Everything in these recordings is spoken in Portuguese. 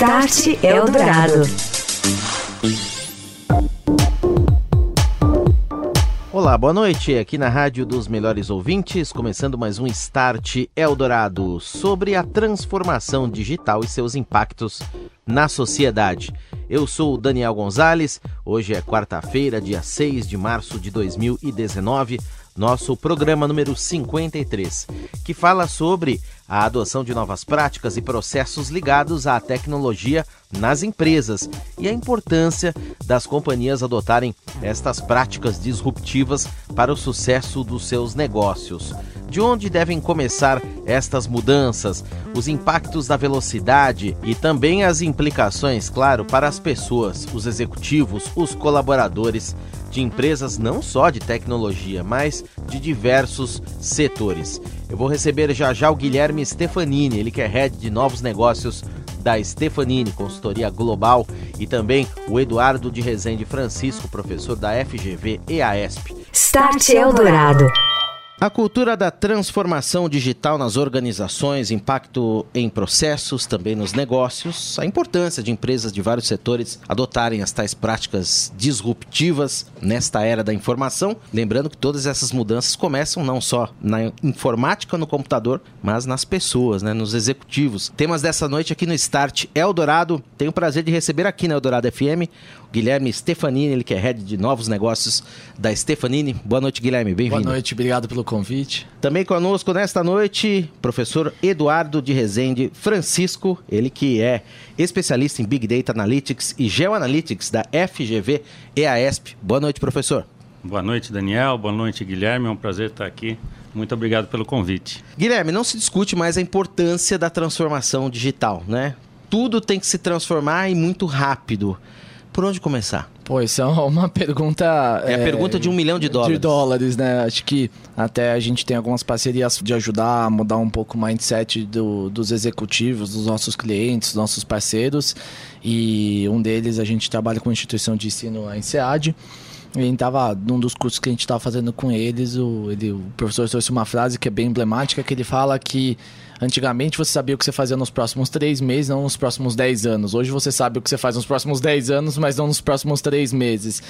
Start Eldorado. Olá, boa noite. Aqui na Rádio dos Melhores Ouvintes, começando mais um Start Eldorado sobre a transformação digital e seus impactos na sociedade. Eu sou o Daniel Gonzalez. Hoje é quarta-feira, dia 6 de março de 2019 nosso programa número 53, que fala sobre a adoção de novas práticas e processos ligados à tecnologia nas empresas e a importância das companhias adotarem estas práticas disruptivas para o sucesso dos seus negócios. De onde devem começar estas mudanças, os impactos da velocidade e também as implicações, claro, para as pessoas, os executivos, os colaboradores de empresas não só de tecnologia, mas de diversos setores. Eu vou receber já já o Guilherme Stefanini, ele que é head de novos negócios da Stefanini, consultoria global, e também o Eduardo de Rezende Francisco, professor da FGV EASP. Start Eldorado. A cultura da transformação digital nas organizações, impacto em processos, também nos negócios, a importância de empresas de vários setores adotarem as tais práticas disruptivas nesta era da informação. Lembrando que todas essas mudanças começam não só na informática, no computador, mas nas pessoas, né, nos executivos. Temas dessa noite aqui no Start Eldorado. Tenho o prazer de receber aqui na Eldorado FM Guilherme Stefanini, ele que é head de novos negócios da Stefanini. Boa noite, Guilherme, bem-vindo. Boa noite, obrigado pelo convite. Também conosco nesta noite, professor Eduardo de Rezende Francisco, ele que é especialista em Big Data Analytics e Geoanalytics da FGV EASP. Boa noite, professor. Boa noite, Daniel. Boa noite, Guilherme. É um prazer estar aqui. Muito obrigado pelo convite. Guilherme, não se discute mais a importância da transformação digital, né? Tudo tem que se transformar e muito rápido. Por onde começar? Pô, isso é uma pergunta. É, a pergunta de um milhão de dólares. De dólares, né? Acho que até a gente tem algumas parcerias de ajudar a mudar um pouco o mindset do, dos executivos, dos nossos clientes, dos nossos parceiros. E um deles a gente trabalha com a instituição de ensino, a INSEAD. E tava num dos cursos que a gente estava fazendo com eles, o, ele, o professor trouxe uma frase que é bem emblemática, que ele fala que Antigamente você sabia o que você fazia nos próximos três meses, não nos próximos dez anos. Hoje você sabe o que você faz nos próximos dez anos, mas não nos próximos três meses.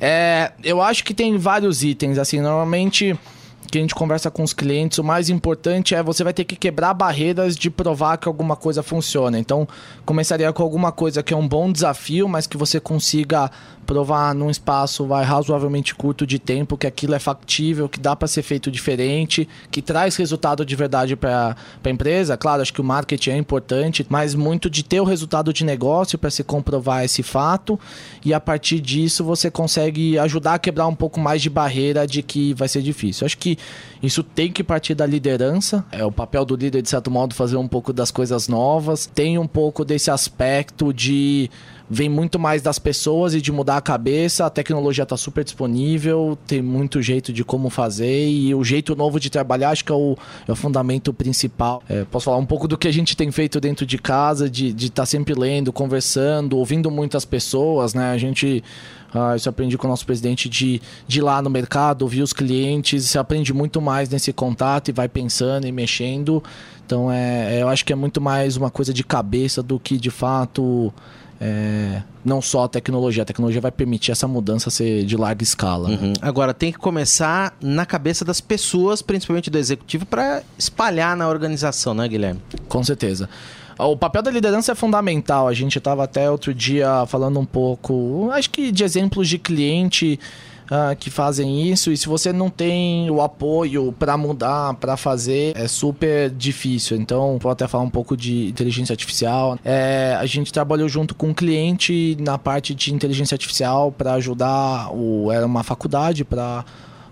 É, eu acho que tem vários itens, assim, normalmente que a gente conversa com os clientes, o mais importante é você vai ter que quebrar barreiras de provar que alguma coisa funciona. Então, começaria com alguma coisa que é um bom desafio, mas que você consiga provar num espaço vai razoavelmente curto de tempo que aquilo é factível, que dá para ser feito diferente, que traz resultado de verdade para a empresa. Claro, acho que o marketing é importante, mas muito de ter o resultado de negócio para se comprovar esse fato e a partir disso você consegue ajudar a quebrar um pouco mais de barreira de que vai ser difícil. Acho que isso tem que partir da liderança. É o papel do líder de certo modo fazer um pouco das coisas novas. Tem um pouco desse aspecto de vem muito mais das pessoas e de mudar a cabeça. A tecnologia está super disponível, tem muito jeito de como fazer e o jeito novo de trabalhar acho que é o, é o fundamento principal. É, posso falar um pouco do que a gente tem feito dentro de casa, de estar tá sempre lendo, conversando, ouvindo muitas pessoas, né? A gente Uh, isso aprendi com o nosso presidente de, de ir lá no mercado, ouvir os clientes, você aprende muito mais nesse contato e vai pensando e mexendo. Então é, eu acho que é muito mais uma coisa de cabeça do que de fato é, não só a tecnologia. A tecnologia vai permitir essa mudança ser de larga escala. Né? Uhum. Agora, tem que começar na cabeça das pessoas, principalmente do executivo, para espalhar na organização, né, Guilherme? Com certeza. O papel da liderança é fundamental. A gente estava até outro dia falando um pouco, acho que de exemplos de cliente uh, que fazem isso e se você não tem o apoio para mudar, para fazer, é super difícil. Então, vou até falar um pouco de inteligência artificial. É, a gente trabalhou junto com um cliente na parte de inteligência artificial para ajudar o era uma faculdade para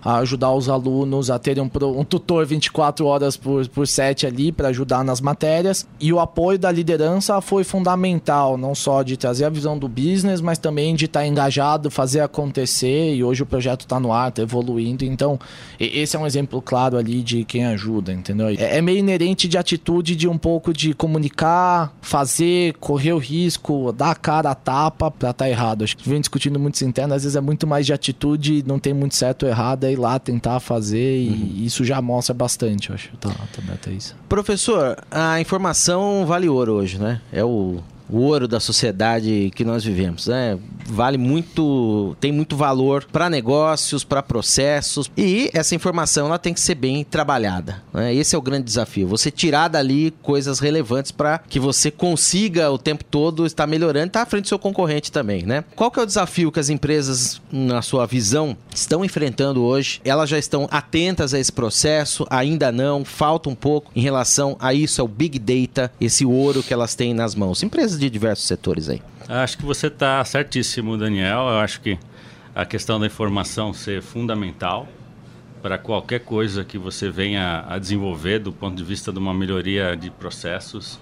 a ajudar os alunos a terem um, um tutor 24 horas por, por 7 ali para ajudar nas matérias. E o apoio da liderança foi fundamental, não só de trazer a visão do business, mas também de estar tá engajado, fazer acontecer. E hoje o projeto está no ar, está evoluindo. Então, esse é um exemplo claro ali de quem ajuda, entendeu? É, é meio inerente de atitude de um pouco de comunicar, fazer, correr o risco, dar a cara a tapa para estar tá errado. Acho que vem discutindo muito interno, às vezes é muito mais de atitude, não tem muito certo ou errado ir lá tentar fazer e uhum. isso já mostra bastante, eu acho. Tá, tá, tá isso. Professor, a informação vale ouro hoje, né? É o o ouro da sociedade que nós vivemos. Né? Vale muito, tem muito valor para negócios, para processos e essa informação ela tem que ser bem trabalhada. Né? Esse é o grande desafio. Você tirar dali coisas relevantes para que você consiga o tempo todo estar melhorando estar à frente do seu concorrente também. Né? Qual que é o desafio que as empresas, na sua visão, estão enfrentando hoje? Elas já estão atentas a esse processo? Ainda não? Falta um pouco em relação a isso, ao Big Data, esse ouro que elas têm nas mãos. Empresas de diversos setores aí. Acho que você está certíssimo, Daniel. Eu acho que a questão da informação ser fundamental para qualquer coisa que você venha a desenvolver do ponto de vista de uma melhoria de processos,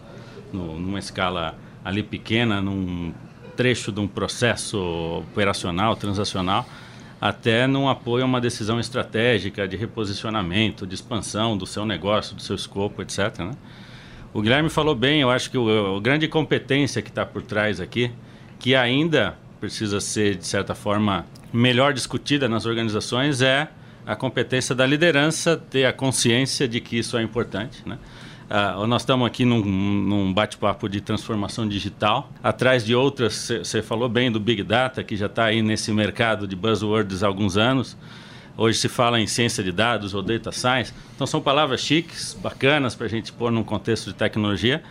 no, numa escala ali pequena, num trecho de um processo operacional, transacional, até num apoio a uma decisão estratégica de reposicionamento, de expansão do seu negócio, do seu escopo, etc. Né? O Guilherme falou bem, eu acho que a grande competência que está por trás aqui, que ainda precisa ser, de certa forma, melhor discutida nas organizações, é a competência da liderança ter a consciência de que isso é importante. Né? Uh, nós estamos aqui num, num bate-papo de transformação digital, atrás de outras, você falou bem do Big Data, que já está aí nesse mercado de buzzwords há alguns anos. Hoje se fala em ciência de dados ou data science. Então são palavras chiques, bacanas para a gente pôr num contexto de tecnologia,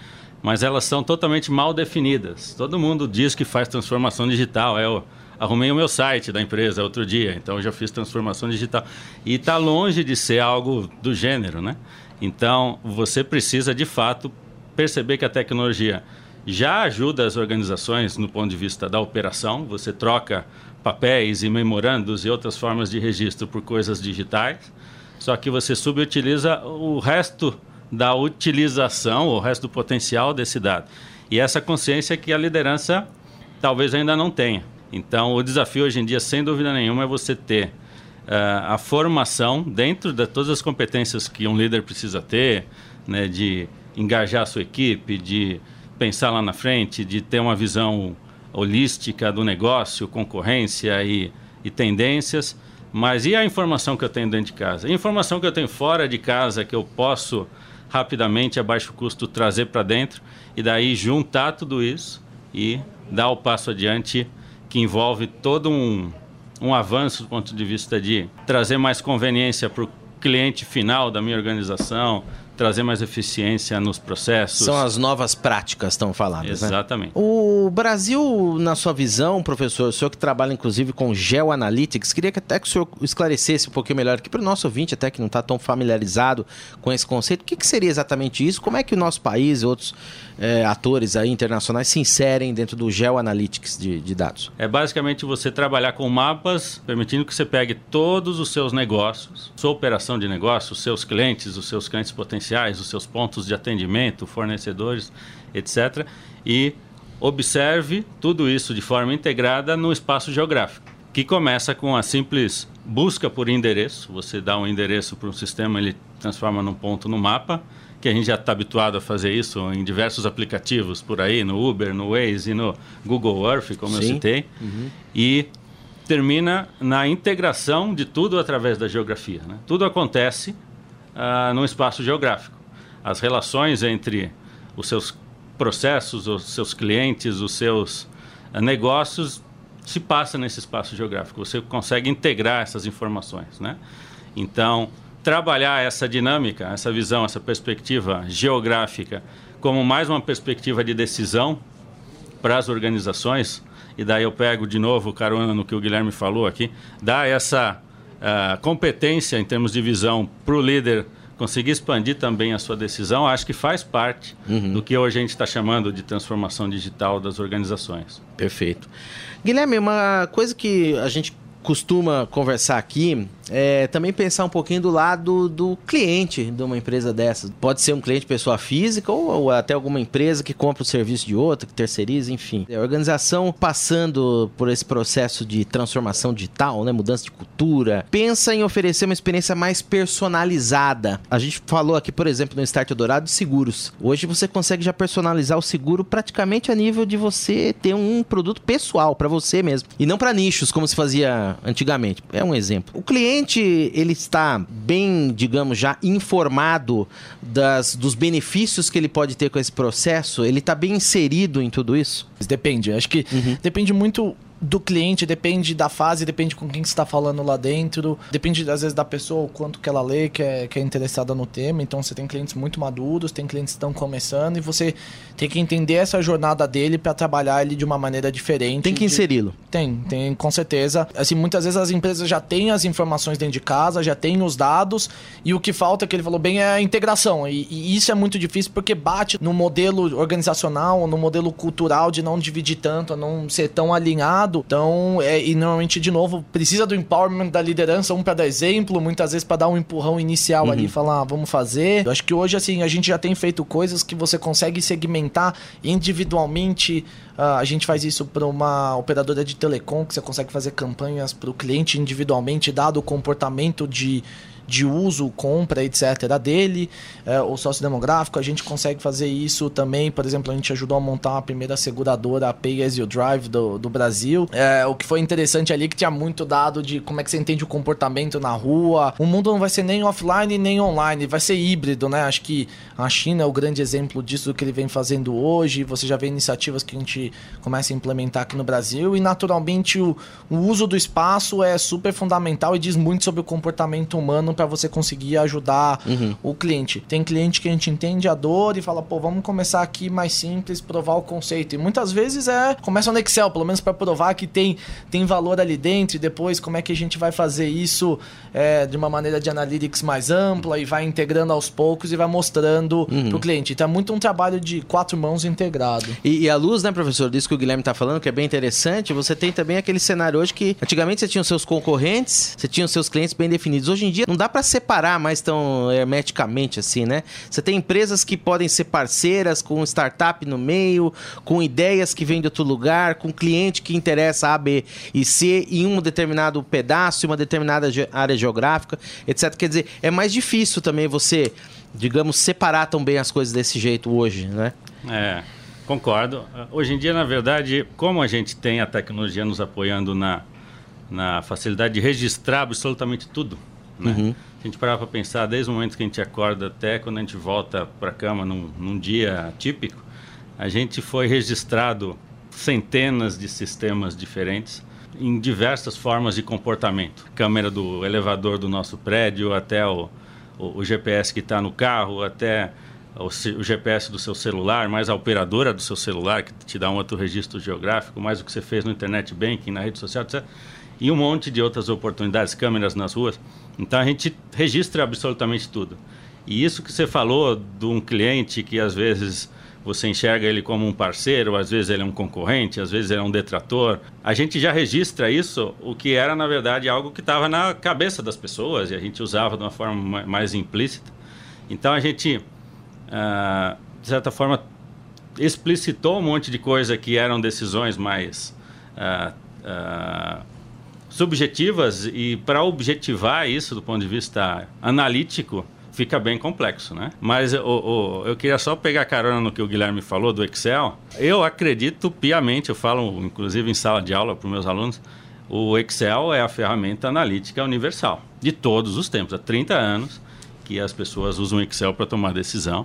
mas elas são totalmente mal definidas. Todo mundo diz que faz transformação digital. Eu arrumei o meu site da empresa outro dia, então já fiz transformação digital. E está longe de ser algo do gênero, né? Então você precisa de fato perceber que a tecnologia já ajuda as organizações no ponto de vista da operação. Você troca papéis e memorandos e outras formas de registro por coisas digitais, só que você subutiliza o resto da utilização, o resto do potencial desse dado. E essa consciência que a liderança talvez ainda não tenha. Então, o desafio hoje em dia, sem dúvida nenhuma, é você ter uh, a formação dentro de todas as competências que um líder precisa ter, né, de engajar a sua equipe, de pensar lá na frente, de ter uma visão holística do negócio, concorrência e, e tendências. Mas e a informação que eu tenho dentro de casa? a informação que eu tenho fora de casa que eu posso rapidamente, a baixo custo, trazer para dentro e daí juntar tudo isso e dar o passo adiante que envolve todo um, um avanço do ponto de vista de trazer mais conveniência para o cliente final da minha organização, trazer mais eficiência nos processos. São as novas práticas estão faladas, né? Exatamente. Né? O Brasil, na sua visão, professor, o senhor que trabalha inclusive com GeoAnalytics, queria que até que o senhor esclarecesse um pouquinho melhor aqui para o nosso ouvinte, até que não está tão familiarizado com esse conceito. O que, que, seria exatamente isso? Como é que o nosso país e outros é, atores aí internacionais se inserem dentro do GeoAnalytics de, de dados? É basicamente você trabalhar com mapas, permitindo que você pegue todos os seus negócios, sua operação de negócio, os seus clientes, os seus clientes potenciais, os seus pontos de atendimento, fornecedores, etc. E observe tudo isso de forma integrada no espaço geográfico, que começa com a simples busca por endereço. Você dá um endereço para um sistema, ele transforma num ponto no mapa, que a gente já está habituado a fazer isso em diversos aplicativos por aí, no Uber, no Waze e no Google Earth, como Sim. eu citei. Uhum. E termina na integração de tudo através da geografia. Né? Tudo acontece uh, num espaço geográfico. As relações entre os seus processos, os seus clientes, os seus uh, negócios se passa nesse espaço geográfico. Você consegue integrar essas informações, né? Então, trabalhar essa dinâmica, essa visão, essa perspectiva geográfica como mais uma perspectiva de decisão para as organizações, e daí eu pego de novo carona no que o Guilherme falou aqui, dá essa uh, competência em termos de visão para o líder conseguir expandir também a sua decisão, acho que faz parte uhum. do que hoje a gente está chamando de transformação digital das organizações. Perfeito. Guilherme, uma coisa que a gente costuma conversar aqui é também pensar um pouquinho do lado do cliente de uma empresa dessas. Pode ser um cliente pessoa física ou, ou, até alguma empresa que compra o serviço de outra, que terceiriza, enfim. A organização passando por esse processo de transformação digital, né, mudança de cultura, pensa em oferecer uma experiência mais personalizada. A gente falou aqui, por exemplo, no Start Dourado de seguros. Hoje você consegue já personalizar o seguro praticamente a nível de você ter um produto pessoal para você mesmo e não para nichos como se fazia antigamente. É um exemplo. O cliente, ele está bem, digamos, já informado das, dos benefícios que ele pode ter com esse processo? Ele está bem inserido em tudo isso? Depende. Acho que uhum. depende muito do cliente, depende da fase, depende com quem você está falando lá dentro, depende às vezes da pessoa, o quanto que ela lê, que é, que é interessada no tema. Então você tem clientes muito maduros, tem clientes que estão começando e você tem que entender essa jornada dele para trabalhar ele de uma maneira diferente. Tem que inseri-lo. Tem, tem com certeza. Assim, muitas vezes as empresas já têm as informações dentro de casa, já têm os dados e o que falta, que ele falou bem, é a integração. E, e isso é muito difícil porque bate no modelo organizacional, no modelo cultural de não dividir tanto, não ser tão alinhado então, é, e normalmente, de novo, precisa do empowerment da liderança, um para dar exemplo, muitas vezes para dar um empurrão inicial uhum. ali, falar, ah, vamos fazer. Eu acho que hoje, assim, a gente já tem feito coisas que você consegue segmentar individualmente. Uh, a gente faz isso para uma operadora de telecom, que você consegue fazer campanhas para o cliente individualmente, dado o comportamento de de uso, compra, etc. dele, é, o sócio demográfico. A gente consegue fazer isso também. Por exemplo, a gente ajudou a montar a primeira seguradora a Pay As You Drive do, do Brasil. É, o que foi interessante ali é que tinha muito dado de como é que você entende o comportamento na rua. O mundo não vai ser nem offline nem online, vai ser híbrido, né? Acho que a China é o grande exemplo disso que ele vem fazendo hoje. Você já vê iniciativas que a gente começa a implementar aqui no Brasil e naturalmente o, o uso do espaço é super fundamental e diz muito sobre o comportamento humano para você conseguir ajudar uhum. o cliente. Tem cliente que a gente entende a dor e fala, pô, vamos começar aqui mais simples, provar o conceito. E muitas vezes é começa no Excel, pelo menos para provar que tem, tem valor ali dentro e depois como é que a gente vai fazer isso é, de uma maneira de analytics mais ampla e vai integrando aos poucos e vai mostrando uhum. para o cliente. Então é muito um trabalho de quatro mãos integrado. E, e a luz, né, professor, disso que o Guilherme está falando, que é bem interessante, você tem também aquele cenário hoje que antigamente você tinha os seus concorrentes, você tinha os seus clientes bem definidos. Hoje em dia não dá para separar mais tão hermeticamente assim, né? Você tem empresas que podem ser parceiras com startup no meio, com ideias que vêm de outro lugar, com cliente que interessa A, B e C em um determinado pedaço, em uma determinada área geográfica, etc. Quer dizer, é mais difícil também você, digamos, separar tão bem as coisas desse jeito hoje, né? É. Concordo. Hoje em dia, na verdade, como a gente tem a tecnologia nos apoiando na, na facilidade de registrar absolutamente tudo, né? Uhum. a gente parar para pensar, desde o momento que a gente acorda até quando a gente volta para a cama num, num dia típico, a gente foi registrado centenas de sistemas diferentes em diversas formas de comportamento. Câmera do elevador do nosso prédio, até o, o, o GPS que está no carro, até o, o, GPS do seu celular, mais a operadora do seu celular, que te dá um outro registro geográfico, mais o que você fez no internet banking, na rede social, etc. E um monte de outras oportunidades, câmeras nas ruas. Então a gente registra absolutamente tudo. E isso que você falou de um cliente que às vezes você enxerga ele como um parceiro, às vezes ele é um concorrente, às vezes ele é um detrator. A gente já registra isso, o que era na verdade algo que estava na cabeça das pessoas e a gente usava de uma forma mais implícita. Então a gente, uh, de certa forma, explicitou um monte de coisa que eram decisões mais uh, uh, subjetivas e para objetivar isso do ponto de vista analítico fica bem complexo, né? Mas o, o, eu queria só pegar carona no que o Guilherme falou do Excel. Eu acredito piamente, eu falo inclusive em sala de aula para os meus alunos, o Excel é a ferramenta analítica universal de todos os tempos. Há 30 anos que as pessoas usam Excel para tomar decisão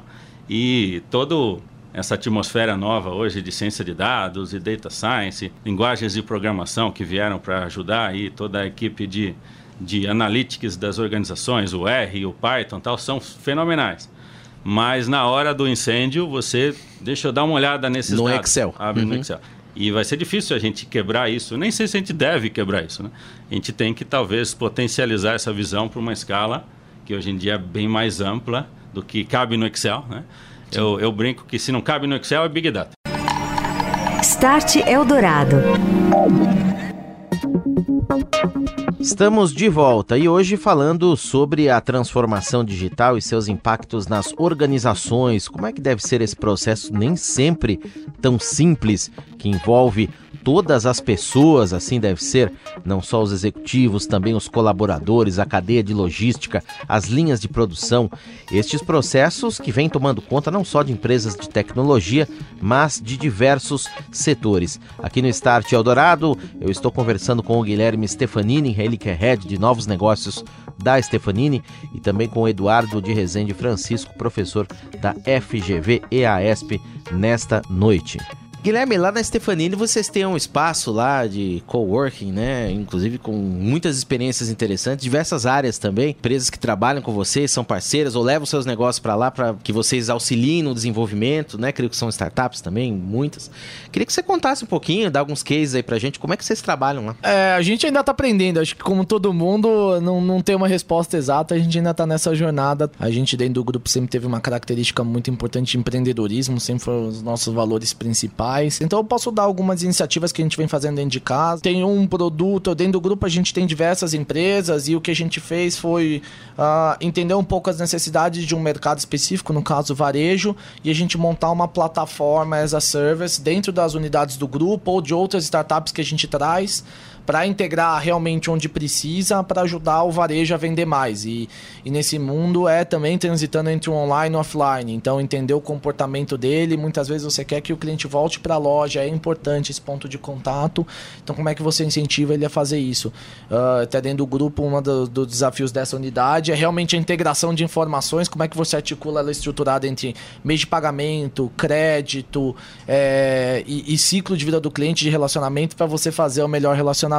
e todo essa atmosfera nova hoje de ciência de dados e data science, linguagens de programação que vieram para ajudar aí toda a equipe de, de analytics das organizações, o R, o Python tal, são fenomenais. Mas na hora do incêndio, você deixa eu dar uma olhada nesses no dados. Excel. Abre uhum. no Excel. E vai ser difícil a gente quebrar isso. Nem sei se a gente deve quebrar isso. Né? A gente tem que talvez potencializar essa visão para uma escala que hoje em dia é bem mais ampla do que cabe no Excel. Né? Eu, eu brinco que se não cabe no Excel é Big Data. Start Eldorado. Estamos de volta e hoje falando sobre a transformação digital e seus impactos nas organizações. Como é que deve ser esse processo nem sempre tão simples, que envolve todas as pessoas, assim deve ser, não só os executivos, também os colaboradores, a cadeia de logística, as linhas de produção. Estes processos que vêm tomando conta não só de empresas de tecnologia, mas de diversos setores. Aqui no Start Eldorado, eu estou conversando com o Guilherme Stefanini, ele que é head de novos negócios da Stefanini, e também com o Eduardo de Rezende Francisco, professor da FGV EASP, nesta noite. Guilherme, lá na Stefanini vocês têm um espaço lá de coworking, né? Inclusive com muitas experiências interessantes, diversas áreas também, empresas que trabalham com vocês, são parceiras ou levam seus negócios para lá para que vocês auxiliem no desenvolvimento, né? Creio que são startups também, muitas. Queria que você contasse um pouquinho, dar alguns cases aí pra gente, como é que vocês trabalham lá? É, a gente ainda tá aprendendo, acho que como todo mundo, não, não tem uma resposta exata, a gente ainda tá nessa jornada. A gente dentro do grupo sempre teve uma característica muito importante de empreendedorismo, sempre foram os nossos valores principais então eu posso dar algumas iniciativas que a gente vem fazendo dentro de casa. Tem um produto, dentro do grupo a gente tem diversas empresas e o que a gente fez foi uh, entender um pouco as necessidades de um mercado específico, no caso varejo, e a gente montar uma plataforma as a service dentro das unidades do grupo ou de outras startups que a gente traz para integrar realmente onde precisa para ajudar o varejo a vender mais. E, e nesse mundo é também transitando entre o online e o offline. Então, entender o comportamento dele. Muitas vezes você quer que o cliente volte para a loja, é importante esse ponto de contato. Então, como é que você incentiva ele a fazer isso? Uh, até dentro do grupo, um dos do desafios dessa unidade é realmente a integração de informações. Como é que você articula ela estruturada entre meio de pagamento, crédito é, e, e ciclo de vida do cliente de relacionamento para você fazer o melhor relacionamento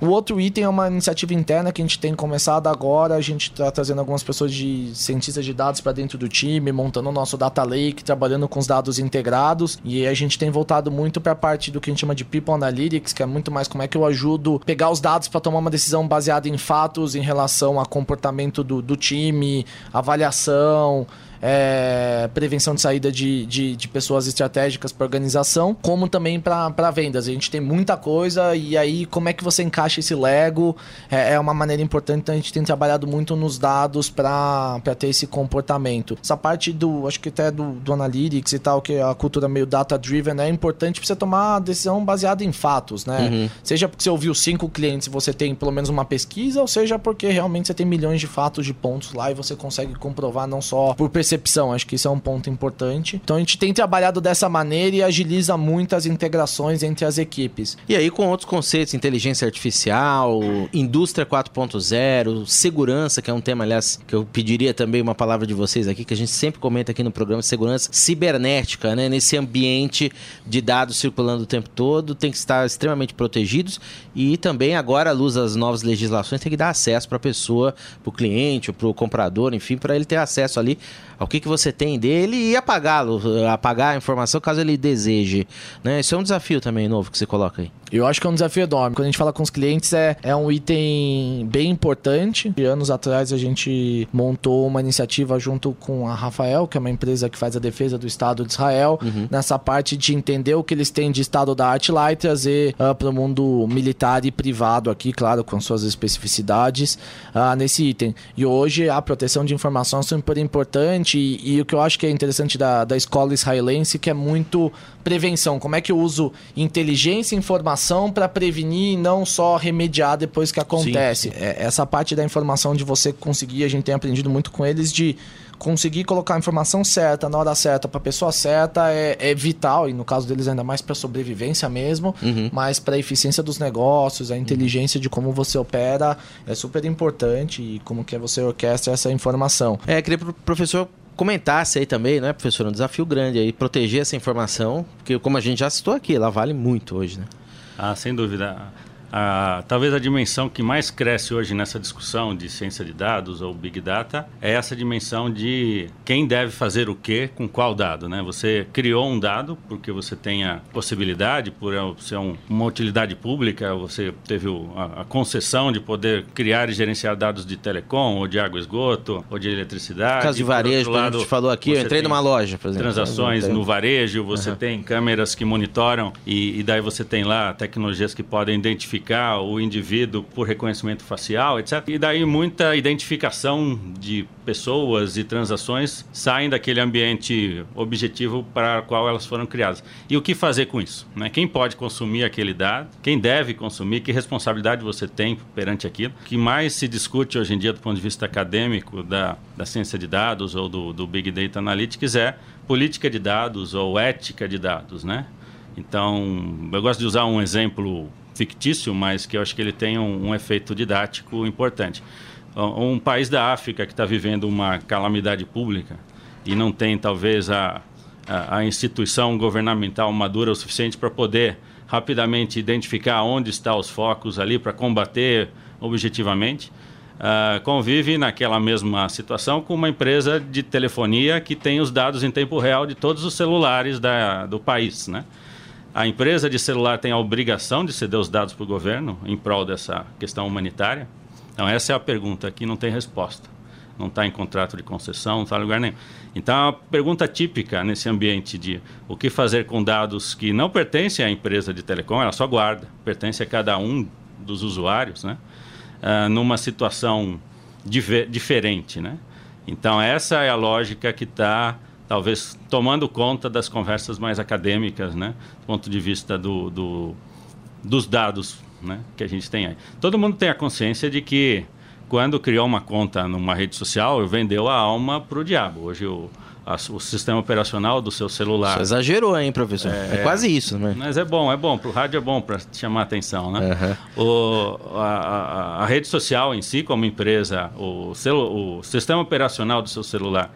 O outro item é uma iniciativa interna que a gente tem começado agora. A gente está trazendo algumas pessoas de cientistas de dados para dentro do time, montando o nosso data lake, trabalhando com os dados integrados. E a gente tem voltado muito para a parte do que a gente chama de people analytics, que é muito mais como é que eu ajudo pegar os dados para tomar uma decisão baseada em fatos em relação a comportamento do, do time, avaliação é, prevenção de saída de, de, de pessoas estratégicas para organização, como também para vendas. A gente tem muita coisa e aí como é que você encaixa esse Lego é, é uma maneira importante. Então a gente tem trabalhado muito nos dados para ter esse comportamento. Essa parte do, acho que até do, do Analytics e tal, que é a cultura meio data-driven é importante para você tomar decisão baseada em fatos, né? Uhum. Seja porque você ouviu cinco clientes e você tem pelo menos uma pesquisa, ou seja porque realmente você tem milhões de fatos de pontos lá e você consegue comprovar não só por percepção percepção. Acho que isso é um ponto importante. Então a gente tem trabalhado dessa maneira e agiliza muito as integrações entre as equipes. E aí com outros conceitos, inteligência artificial, indústria 4.0, segurança, que é um tema, aliás, que eu pediria também uma palavra de vocês aqui, que a gente sempre comenta aqui no programa, segurança cibernética, né? Nesse ambiente de dados circulando o tempo todo, tem que estar extremamente protegidos e também agora, à luz das novas legislações, tem que dar acesso para a pessoa, para o cliente, para o comprador, enfim, para ele ter acesso ali ao que, que você tem dele e apagá-lo, apagar a informação caso ele deseje. Né? Isso é um desafio também novo que você coloca aí. Eu acho que é um desafio enorme. Quando a gente fala com os clientes, é, é um item bem importante. E anos atrás a gente montou uma iniciativa junto com a Rafael, que é uma empresa que faz a defesa do Estado de Israel, uhum. nessa parte de entender o que eles têm de Estado da arte lá e trazer uh, para o mundo militar e privado aqui, claro, com suas especificidades, uh, nesse item. E hoje a proteção de informação é super importante e, e, o que eu acho que é interessante da, da escola israelense que é muito prevenção. Como é que eu uso inteligência e informação para prevenir e não só remediar depois que acontece? Sim, sim. É, essa parte da informação de você conseguir, a gente tem aprendido muito com eles de conseguir colocar a informação certa na hora certa para a pessoa certa é, é, vital e no caso deles ainda mais para sobrevivência mesmo, uhum. mas para a eficiência dos negócios, a inteligência uhum. de como você opera é super importante e como que você orquestra essa informação. É, queria pro professor comentasse aí também, né, professor, um desafio grande aí, proteger essa informação, porque como a gente já citou aqui, ela vale muito hoje, né? Ah, sem dúvida a, talvez a dimensão que mais cresce hoje nessa discussão de ciência de dados ou big data é essa dimensão de quem deve fazer o que com qual dado, né? Você criou um dado porque você tem a possibilidade, por ser um, uma utilidade pública, você teve o, a, a, concessão de poder criar e gerenciar dados de telecom ou de água esgoto ou de eletricidade. Caso de varejo, lado, a gente falou aqui, eu entrei numa loja, por exemplo. Transações no varejo, você uhum. tem câmeras que monitoram e, e daí você tem lá tecnologias que podem identificar identificar o indivíduo por reconhecimento facial, etc. E daí muita identificação de pessoas e transações saem daquele ambiente objetivo para o qual elas foram criadas. E o que fazer com isso? Né? Quem pode consumir aquele dado? Quem deve consumir? Que responsabilidade você tem perante aquilo? O que mais se discute hoje em dia do ponto de vista acadêmico da, da ciência de dados ou do, do Big Data Analytics é política de dados ou ética de dados, né? Então, eu gosto de usar um exemplo fictício, mas que eu acho que ele tem um, um efeito didático importante. Um país da África que está vivendo uma calamidade pública e não tem, talvez, a, a, a instituição governamental madura o suficiente para poder rapidamente identificar onde estão os focos ali para combater objetivamente, uh, convive naquela mesma situação com uma empresa de telefonia que tem os dados em tempo real de todos os celulares da, do país, né? A empresa de celular tem a obrigação de ceder os dados para o governo em prol dessa questão humanitária? Então, essa é a pergunta que não tem resposta. Não está em contrato de concessão, não está em lugar nenhum. Então, é uma pergunta típica nesse ambiente de o que fazer com dados que não pertencem à empresa de telecom, ela só guarda, pertence a cada um dos usuários, né? Uh, numa situação diferente, né? Então, essa é a lógica que está talvez tomando conta das conversas mais acadêmicas, né? Do ponto de vista do, do, dos dados né? que a gente tem aí. Todo mundo tem a consciência de que quando criou uma conta numa rede social, vendeu a alma para o diabo. Hoje o, a, o sistema operacional do seu celular. Você exagerou, hein, professor? É, é quase isso, né? Mas é bom, é bom. Para o rádio é bom para chamar a atenção, né? Uhum. O, a, a, a, rede social em si, como empresa, o, celu, o sistema operacional do seu celular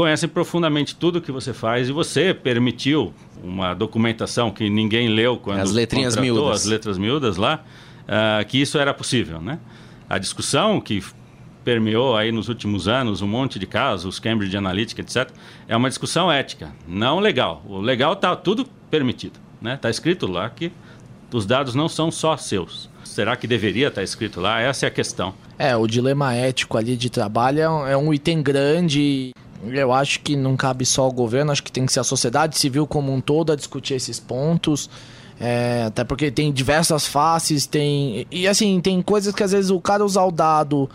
conhecem profundamente tudo que você faz e você permitiu uma documentação que ninguém leu quando as letrinhas miúdas, as letras miúdas lá, uh, que isso era possível, né? A discussão que permeou aí nos últimos anos um monte de casos, Cambridge Analytica, etc., é uma discussão ética, não legal. O legal está tudo permitido, né? Está escrito lá que os dados não são só seus. Será que deveria estar tá escrito lá? Essa é a questão. É, o dilema ético ali de trabalho é um é item grande eu acho que não cabe só ao governo, acho que tem que ser a sociedade civil como um todo a discutir esses pontos. É, até porque tem diversas faces, tem. E assim, tem coisas que às vezes o cara usar o dado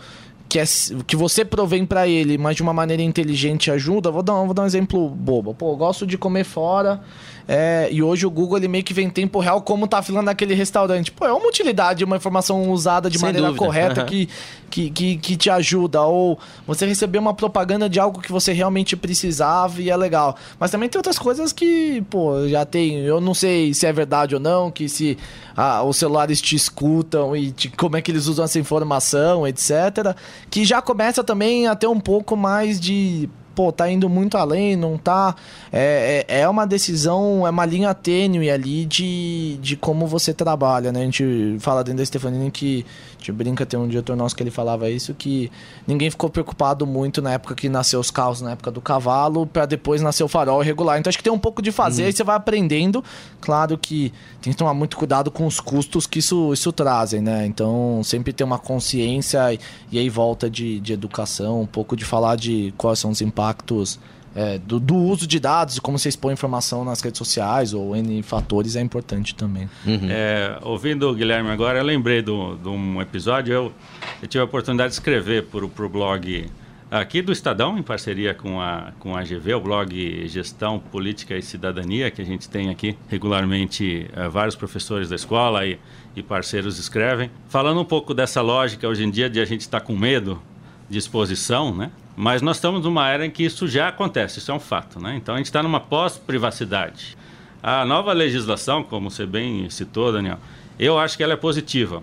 que, é, que você provém para ele, mas de uma maneira inteligente ajuda. Vou dar, vou dar um exemplo bobo. Pô, eu gosto de comer fora. É, e hoje o Google ele meio que vem em tempo real como tá filando naquele restaurante. Pô, é uma utilidade, uma informação usada de Sem maneira dúvida. correta uhum. que, que, que, que, te ajuda. Ou você receber uma propaganda de algo que você realmente precisava e é legal. Mas também tem outras coisas que, pô, já tem. Eu não sei se é verdade ou não, que se ah, os celulares te escutam e te, como é que eles usam essa informação, etc. Que já começa também a ter um pouco mais de pô, tá indo muito além, não tá. É, é, é, uma decisão, é uma linha tênue ali de, de como você trabalha, né? A gente fala dentro da Stefanini que a gente brinca, tem um diretor nosso que ele falava isso, que ninguém ficou preocupado muito na época que nasceu os carros, na época do cavalo, para depois nascer o farol regular. Então acho que tem um pouco de fazer uhum. e você vai aprendendo. Claro que tem que tomar muito cuidado com os custos que isso, isso trazem, né? Então sempre ter uma consciência e, e aí volta de, de educação, um pouco de falar de quais são os impactos é, do, do, uso de dados e como você expõe informação nas redes sociais ou N fatores é importante também. Uhum. É, ouvindo o Guilherme agora, eu lembrei de um episódio. Eu, eu, tive a oportunidade de escrever para o blog aqui do Estadão, em parceria com a, com a GV, o blog Gestão, Política e Cidadania, que a gente tem aqui regularmente. É, vários professores da escola e, e parceiros escrevem. Falando um pouco dessa lógica hoje em dia de a gente estar tá com medo de exposição, né? Mas nós estamos numa era em que isso já acontece, isso é um fato, né? Então a gente está numa pós-privacidade. A nova legislação, como você bem citou, Daniel, eu acho que ela é positiva.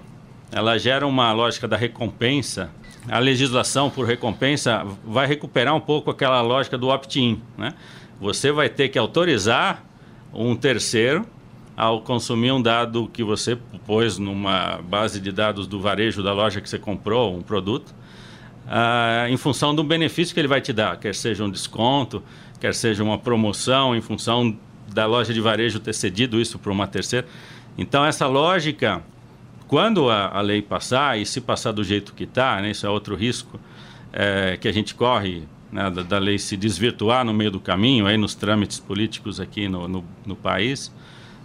Ela gera uma lógica da recompensa. A legislação por recompensa vai recuperar um pouco aquela lógica do opt-in, né? Você vai ter que autorizar um terceiro ao consumir um dado que você pôs numa base de dados do varejo da loja que você comprou, um produto, ah, em função do benefício que ele vai te dar, quer seja um desconto, quer seja uma promoção, em função da loja de varejo ter cedido isso para uma terceira. Então, essa lógica, quando a, a lei passar, e se passar do jeito que está, né, isso é outro risco é, que a gente corre né, da, da, lei se desvirtuar no meio do caminho, aí nos trâmites políticos aqui no, no, no país,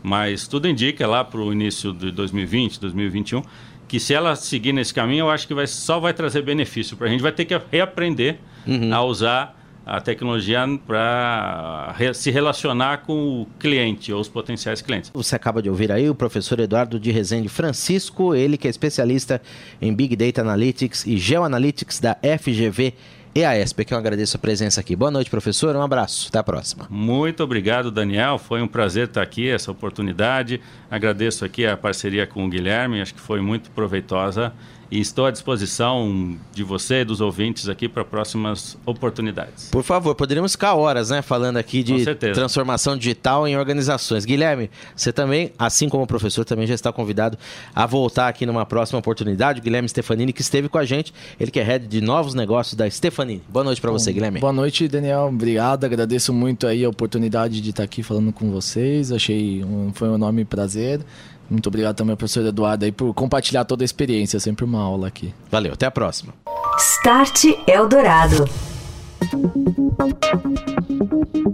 Mas tudo indica lá para o início de 2020, 2021, que se ela seguir nesse caminho, eu acho que vai, só vai trazer benefício para a gente. Vai ter que reaprender uhum. a usar a tecnologia para se relacionar com o cliente ou os potenciais clientes. Você acaba de ouvir aí o professor Eduardo de Rezende Francisco, ele que é especialista em Big Data Analytics e Geoanalytics da FGV e a ESP, que eu agradeço a presença aqui. Boa noite, professor. Um abraço. Até a próxima. Muito obrigado, Daniel. Foi um prazer estar aqui, essa oportunidade. Agradeço aqui a parceria com o Guilherme, acho que foi muito proveitosa e estou à disposição de você e dos ouvintes aqui para próximas oportunidades. Por favor, poderíamos ficar horas, né, falando aqui de transformação digital em organizações. Guilherme, você também, assim como o professor, também já está convidado a voltar aqui numa próxima oportunidade. O Guilherme Stefanini, que esteve com a gente, ele que é head de novos negócios da Stefanini. Boa noite para você, Guilherme. Boa noite, Daniel. Obrigado, agradeço muito aí a oportunidade de estar aqui falando com vocês. Achei um, foi um enorme prazer. Muito obrigado também ao professor Eduardo aí por compartilhar toda a experiência, é sempre uma aula aqui. Valeu, até a próxima. Start Eldorado.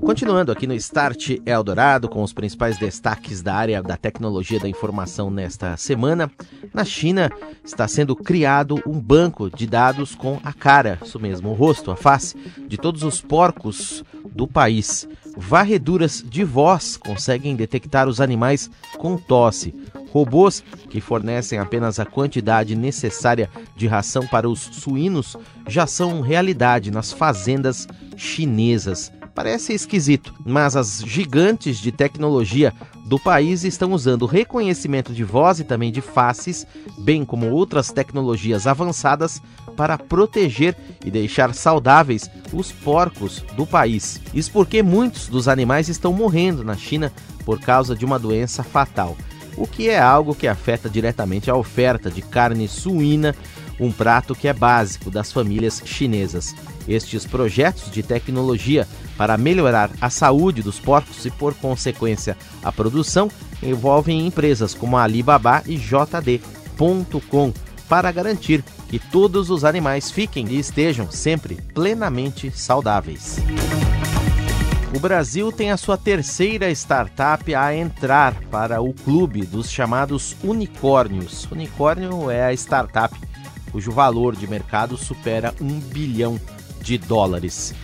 Continuando aqui no Start Eldorado com os principais destaques da área da tecnologia da informação nesta semana, na China está sendo criado um banco de dados com a cara, isso mesmo, o rosto, a face de todos os porcos do país. Varreduras de voz conseguem detectar os animais com tosse. Robôs que fornecem apenas a quantidade necessária de ração para os suínos já são realidade nas fazendas chinesas. Parece esquisito, mas as gigantes de tecnologia do país estão usando reconhecimento de voz e também de faces, bem como outras tecnologias avançadas, para proteger e deixar saudáveis os porcos do país. Isso porque muitos dos animais estão morrendo na China por causa de uma doença fatal, o que é algo que afeta diretamente a oferta de carne suína um prato que é básico das famílias chinesas. Estes projetos de tecnologia para melhorar a saúde dos porcos e, por consequência, a produção envolvem empresas como a Alibaba e JD.com para garantir que todos os animais fiquem e estejam sempre plenamente saudáveis. O Brasil tem a sua terceira startup a entrar para o clube dos chamados unicórnios. Unicórnio é a startup cujo valor de mercado supera um bilhão de dólares.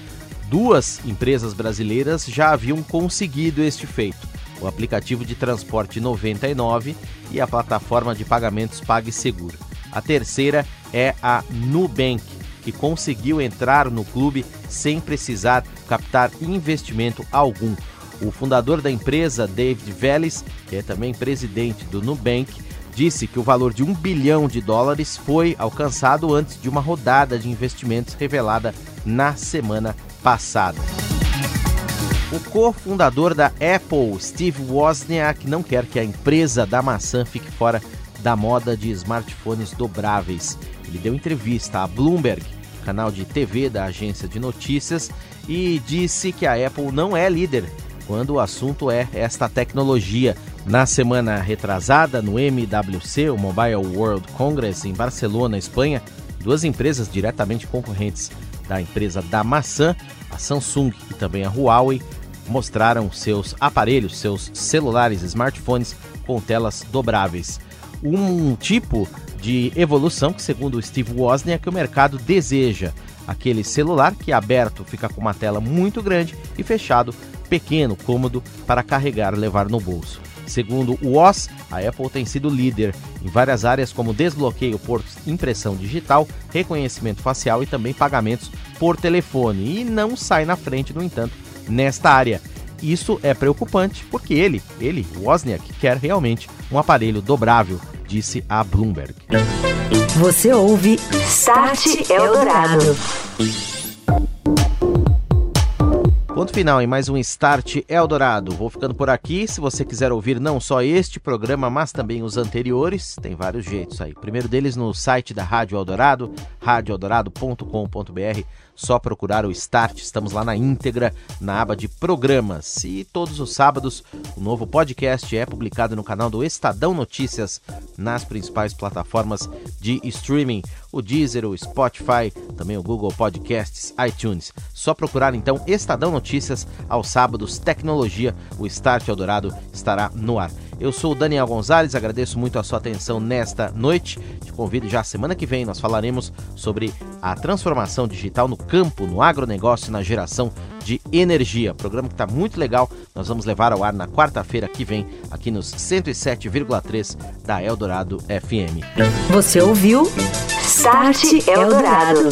Duas empresas brasileiras já haviam conseguido este feito: o aplicativo de transporte 99 e a plataforma de pagamentos PagSeguro. A terceira é a Nubank, que conseguiu entrar no clube sem precisar captar investimento algum. O fundador da empresa, David Vélez, que é também presidente do Nubank, disse que o valor de um bilhão de dólares foi alcançado antes de uma rodada de investimentos revelada na semana passada. O cofundador da Apple, Steve Wozniak, não quer que a empresa da maçã fique fora da moda de smartphones dobráveis. Ele deu entrevista à Bloomberg, canal de TV da agência de notícias, e disse que a Apple não é líder quando o assunto é esta tecnologia. Na semana retrasada, no MWC, o Mobile World Congress, em Barcelona, Espanha, duas empresas diretamente concorrentes da empresa da maçã, a Samsung e também a Huawei, mostraram seus aparelhos, seus celulares, smartphones com telas dobráveis. Um tipo de evolução que, segundo Steve Wozniak, o mercado deseja. Aquele celular que aberto fica com uma tela muito grande e fechado pequeno, cômodo para carregar e levar no bolso. Segundo o Oz, a Apple tem sido líder em várias áreas como desbloqueio por impressão digital, reconhecimento facial e também pagamentos por telefone e não sai na frente, no entanto, nesta área. Isso é preocupante porque ele, ele, Wozniak, quer realmente um aparelho dobrável, disse a Bloomberg. Você ouve Start Eldorado. Ponto final em mais um Start Eldorado. Vou ficando por aqui. Se você quiser ouvir não só este programa, mas também os anteriores, tem vários jeitos aí. O primeiro deles no site da Rádio Eldorado, radioeldorado.com.br. Só procurar o Start, estamos lá na íntegra, na aba de programas. E todos os sábados, o novo podcast é publicado no canal do Estadão Notícias, nas principais plataformas de streaming. o Deezer, o Spotify, também o Google Podcasts, iTunes. Só procurar então Estadão Notícias aos sábados, tecnologia, o Start Eldorado estará no ar. Eu sou o Daniel Gonzalez, agradeço muito a sua atenção nesta noite. Te convido já semana que vem, nós falaremos sobre a transformação digital no campo, no agronegócio e na geração de energia. Programa que está muito legal. Nós vamos levar ao ar na quarta-feira que vem, aqui nos 107,3 da Eldorado FM. Você ouviu Start Eldorado.